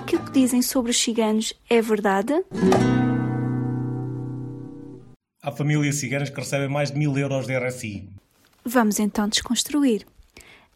Será que o que dizem sobre os ciganos é verdade? Há famílias ciganas que recebem mais de mil euros de RSI. Vamos então desconstruir.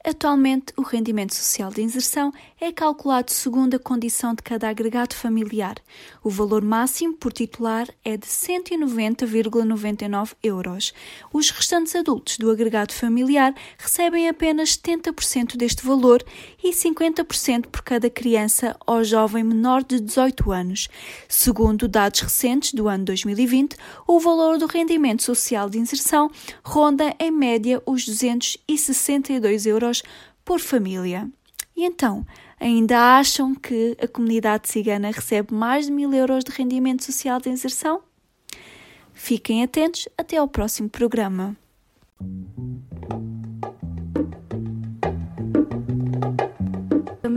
Atualmente, o rendimento social de inserção é calculado segundo a condição de cada agregado familiar. O valor máximo por titular é de 190,99 euros. Os restantes adultos do agregado familiar recebem apenas 70% deste valor e 50% por cada criança ou jovem menor de 18 anos. Segundo dados recentes do ano 2020, o valor do rendimento social de inserção ronda em média os 262 euros por família. E então, ainda acham que a comunidade cigana recebe mais de mil euros de rendimento social de inserção? Fiquem atentos até ao próximo programa.